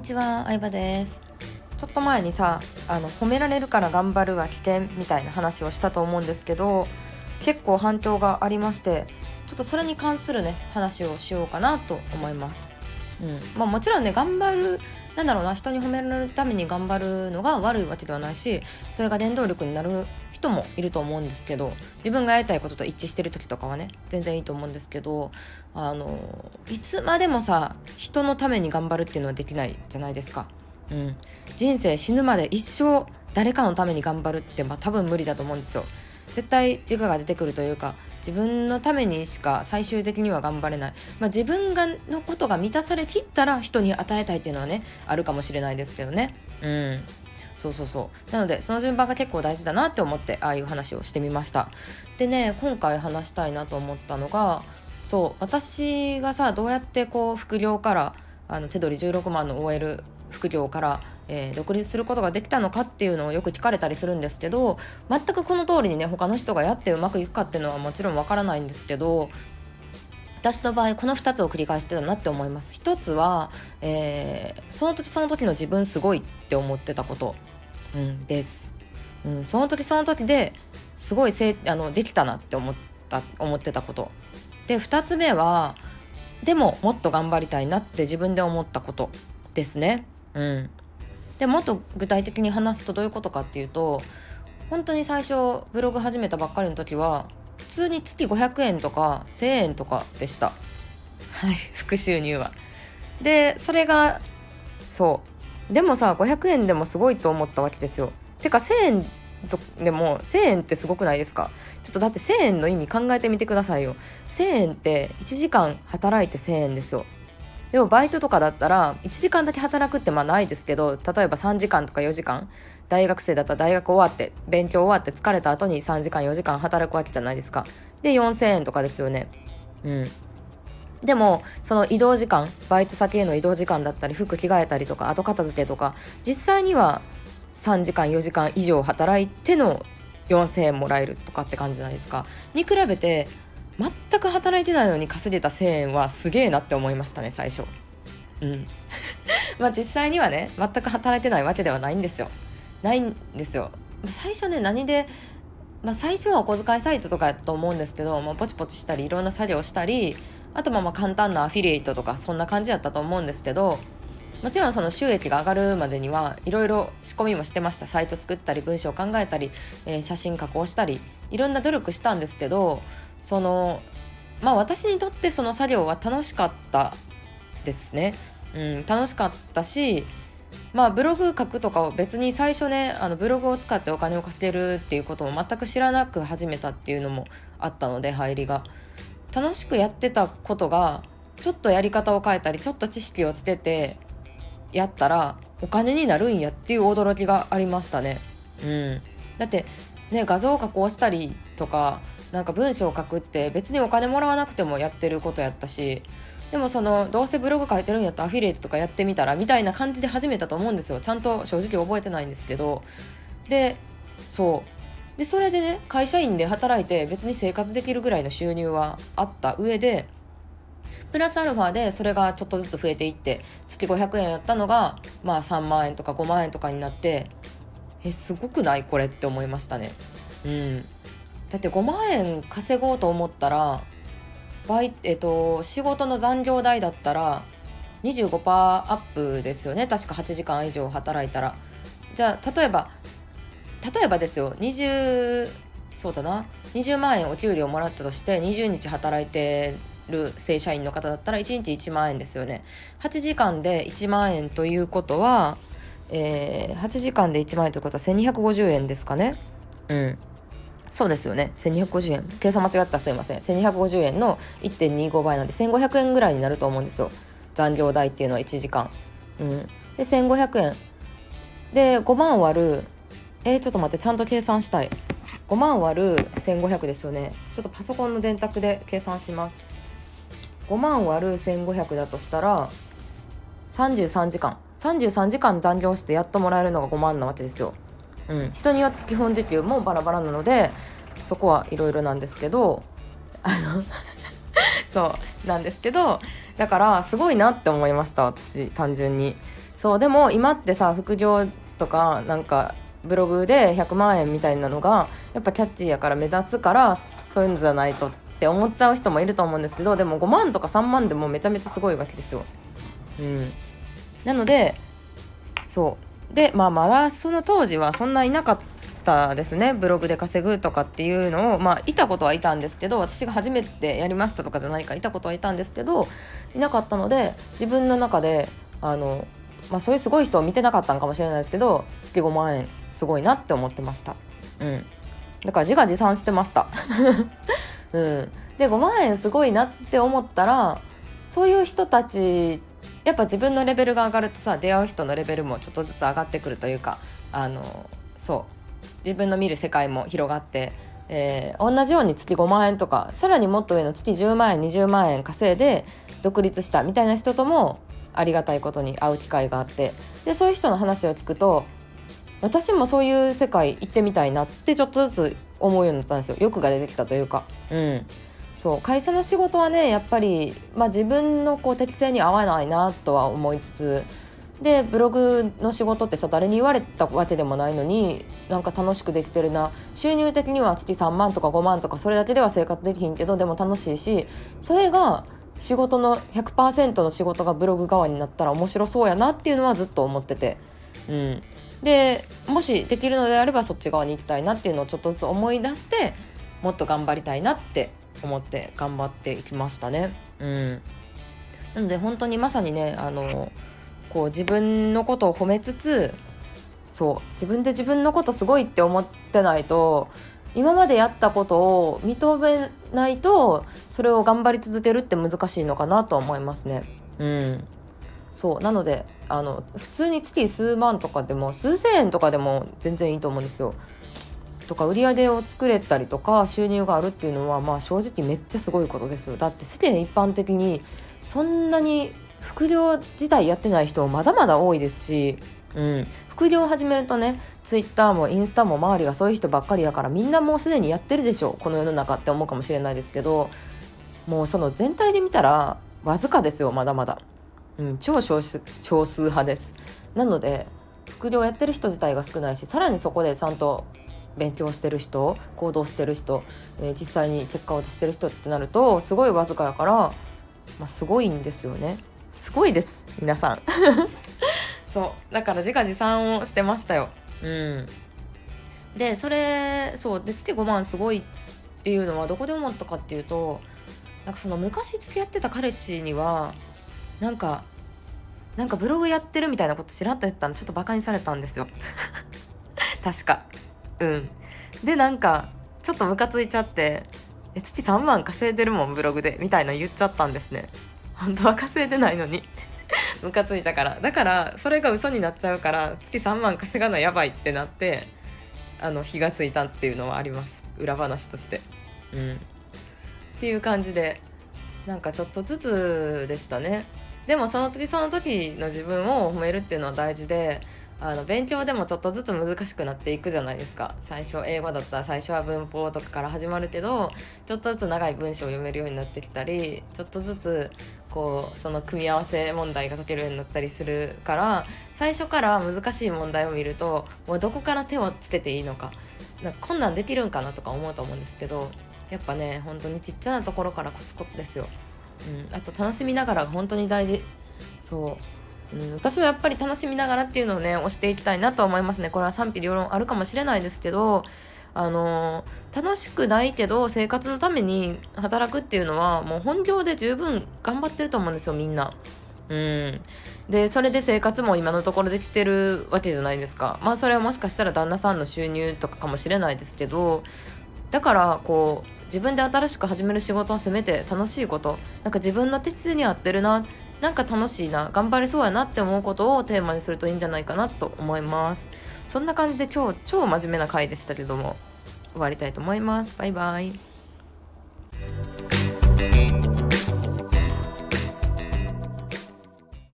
にちは、相葉です。ちょっと前にさあの褒められるから頑張るは危険みたいな話をしたと思うんですけど結構反響がありましてちょっとそれに関するね話をしようかなと思います。うんまあ、もちろんね頑張るなんだろうな人に褒められるために頑張るのが悪いわけではないしそれが原動力になる人もいると思うんですけど自分がやりたいことと一致してる時とかはね全然いいと思うんですけどあのいつまでもさ人のために頑張るっていうのはできないじゃないですか。うん、人生死ぬまで一生誰かのために頑張るって、まあ、多分無理だと思うんですよ。絶対自我が出てくるというか自分のためにしか最終的には頑張れない、まあ、自分がのことが満たされきったら人に与えたいっていうのはねあるかもしれないですけどね。うん。そうそうそう。なのでその順番が結構大事だなって思ってああいう話をしてみました。でね今回話したいなと思ったのがそう私がさどうやってこう副業からあの手取り16万の OL 副業からえー、独立することができたのかっていうのをよく聞かれたりするんですけど全くこの通りにね他の人がやってうまくいくかっていうのはもちろんわからないんですけど私の場合この2つを繰り返してたなって思います。一つは、えー、その時その時の自分すごいって思ってたこと、うん、です、うん、その時その時ですごいせあのできたなって思った思ってたこと。で2つ目はでももっと頑張りたいなって自分で思ったことですね。うん。でもっと具体的に話すとどういうことかっていうと本当に最初ブログ始めたばっかりの時は普通に月500円とか1000円とかでした。はい。副収入は。でそれがそう。でもさ500円でもすごいと思ったわけですよ。てか1000円とでも1000円ってすごくないですか？ちょっとだって1000円の意味考えてみてくださいよ。1000円って1時間働いて1000円ですよでもバイトとかだったら1時間だけ働くってまあないですけど例えば3時間とか4時間大学生だったら大学終わって勉強終わって疲れた後に3時間4時間働くわけじゃないですか。で4000円とかですよね。うん。でもその移動時間バイト先への移動時間だったり服着替えたりとか後片付けとか実際には3時間4時間以上働いての4,000円もらえるとかって感じじゃないですか。に比べて全く働いてないのに稼げた1,000円はすげえなって思いましたね最初。うん まあ実際にはね全く働いてないわけではないんですよ。ないんですよ。最初ね何でまあ、最初はお小遣いサイトとかやったと思うんですけど、まあ、ポチポチしたりいろんな作業したりあとまあまあ簡単なアフィリエイトとかそんな感じやったと思うんですけどもちろんその収益が上がるまでにはいろいろ仕込みもしてましたサイト作ったり文章を考えたり、えー、写真加工したりいろんな努力したんですけどそのまあ私にとってその作業は楽しかったですね。うん、楽しかったしまあブログ書くとかを別に最初ねあのブログを使ってお金を稼げるっていうことも全く知らなく始めたっていうのもあったので入りが楽しくやってたことがちょっとやり方を変えたりちょっと知識をつけてやったらお金になるんやっていう驚きがありましたね。うん、だってね画像を加工したりとかなんか文章を書くって別にお金もらわなくてもやってることやったしでもそのどうせブログ書いてるんやったらアフィリエイトとかやってみたらみたいな感じで始めたと思うんですよ。ちゃんと正直覚えてないんですけど。でそう。でそれでね会社員で働いて別に生活できるぐらいの収入はあった上でプラスアルファでそれがちょっとずつ増えていって月500円やったのがまあ3万円とか5万円とかになってえすごくない？これって思いましたね。うん。だって5万円稼ごうと思ったらバイ、えっと、仕事の残業代だったら25%アップですよね。確か8時間以上働いたら。じゃあ例えば例えばですよ。20そうだな。20万円お給料もらったとして20日働いてる正社員の方だったら1日1万円ですよね。8時間で1万円ということは、えー、8時間で1万円ということは1250円ですかね。うん。そうですよね。1250円計算間違ったらすいません。1250円の1.25倍なんで1500円ぐらいになると思うんですよ。残業代っていうのは1時間。うん。で1500円で5万割るえー、ちょっと待ってちゃんと計算したい。5万割る1500ですよね。ちょっとパソコンの電卓で計算します。5万割る1500だとしたら33時間33時間残業してやっともらえるのが5万なわけですよ。うん、人によって基本時給もバラバラなのでそこはいろいろなんですけどあの そうなんですけどだからすごいなって思いました私単純に。そうでも今ってさ副業とかなんかブログで100万円みたいなのがやっぱキャッチーやから目立つからそういうのじゃないとって思っちゃう人もいると思うんですけどでも5万とか3万でもめちゃめちゃすごいわけですよ。うん、なのでそう。でまあまだその当時はそんないなかったですねブログで稼ぐとかっていうのをまあいたことはいたんですけど私が初めてやりましたとかじゃないかいたことはいたんですけどいなかったので自分の中であの、まあ、そういうすごい人を見てなかったんかもしれないですけど月5万円すごいなって思ってました。うん、だから自画自賛してました。うん、で5万円すごいなって思ったらそういう人たちやっぱ自分のレベルが上がるとさ出会う人のレベルもちょっとずつ上がってくるというかあのそう。自分の見る世界も広がって、えー、同じように月5万円とかさらにもっと上の月10万円20万円稼いで独立したみたいな人ともありがたいことに会う機会があってでそういう人の話を聞くと私もそういう世界行ってみたいなってちょっとずつ思うようになったんですよ。欲が出てきたというか。うん。そう会社の仕事はねやっぱり、まあ、自分のこう適性に合わないなとは思いつつでブログの仕事ってさ誰に言われたわけでもないのになんか楽しくできてるな収入的には月3万とか5万とかそれだけでは生活できひんけどでも楽しいしそれが仕事の100%の仕事がブログ側になったら面白そうやなっていうのはずっと思ってて。うん、でもしできるのであればそっち側に行きたいなっていうのをちょっとずつ思い出してもっと頑張りたいなって思って頑張っていきましたね。うん、なので本当にまさにねあのこう自分のことを褒めつつそう自分で自分のことすごいって思ってないと今までやったことを認めないとそれを頑張り続けるって難しいのかなと思いますね。うんそうなのであの普通に月数万とかでも数千円とかでも全然いいと思うんですよ。とか売り上げを作れたりとか収入があるっていうのはまあ正直めっちゃすごいことです。だって世間一般的にそんなに副業自体やってない人まだまだ多いですし、うん、副業を始めるとねツイッターもインスタも周りがそういう人ばっかりだからみんなもうすでにやってるでしょこの世の中って思うかもしれないですけどもうその全体で見たらわずかですよまだまだ。うん、超少数派ですなので副業やってる人自体が少ないしさらにそこでちゃんと勉強してる人行動してる人、えー、実際に結果を出してる人ってなるとすごいわずかやから、まあ、すごいんですよね。すごいです皆さん。そう。だから自画自賛をしてましたよ。うん。でそれそう。で月5万すごいっていうのはどこで思ったかっていうとなんかその昔付き合ってた彼氏にはなんかなんかブログやってるみたいなことちらっと言ったのちょっとバカにされたんですよ。確か。うん。でなんかちょっとムカついちゃって「え月3万稼いでるもんブログで」みたいな言っちゃったんですね。本当は稼いでないのに。ムカついたから。だからそれが嘘になっちゃうから月3万稼がないやばいってなってあの火がついたっていうのはあります。裏話として。うん。っていう感じでなんかちょっとずつでしたね。でもその時その時の自分を褒めるっていうのは大事であの勉強でもちょっとずつ難しくなっていくじゃないですか。最初英語だったら最初は文法とかから始まるけどちょっとずつ長い文章を読めるようになってきたりちょっとずつこうその組み合わせ問題が解けるようになったりするから最初から難しい問題を見るともうどこから手をつけていいのかなんかこんなんできるんかなとか思うと思うんですけどやっぱね本当にちっちゃなところからコツコツですよ。うん、あと楽しみながら本当に大事。そう、うん、私はやっぱり楽しみながらっていうのをね押していきたいなと思いますね。これは賛否両論あるかもしれないですけどあの、楽しくないけど生活のために働くっていうのはもう本業で十分頑張ってると思うんですよみんな。うん、でそれで生活も今のところできてるわけじゃないですか。まあそれはもしかしたら旦那さんの収入とかかもしれないですけどだからこう自分で新しく始める仕事はせめて楽しいこと。なんか自分の手質に合ってるな。なんか楽しいな頑張れそうやなって思うことをテーマにするといいんじゃないかなと思います。そんな感じで今日超真面目な回でしたけども終わりたいと思います。バイバイ。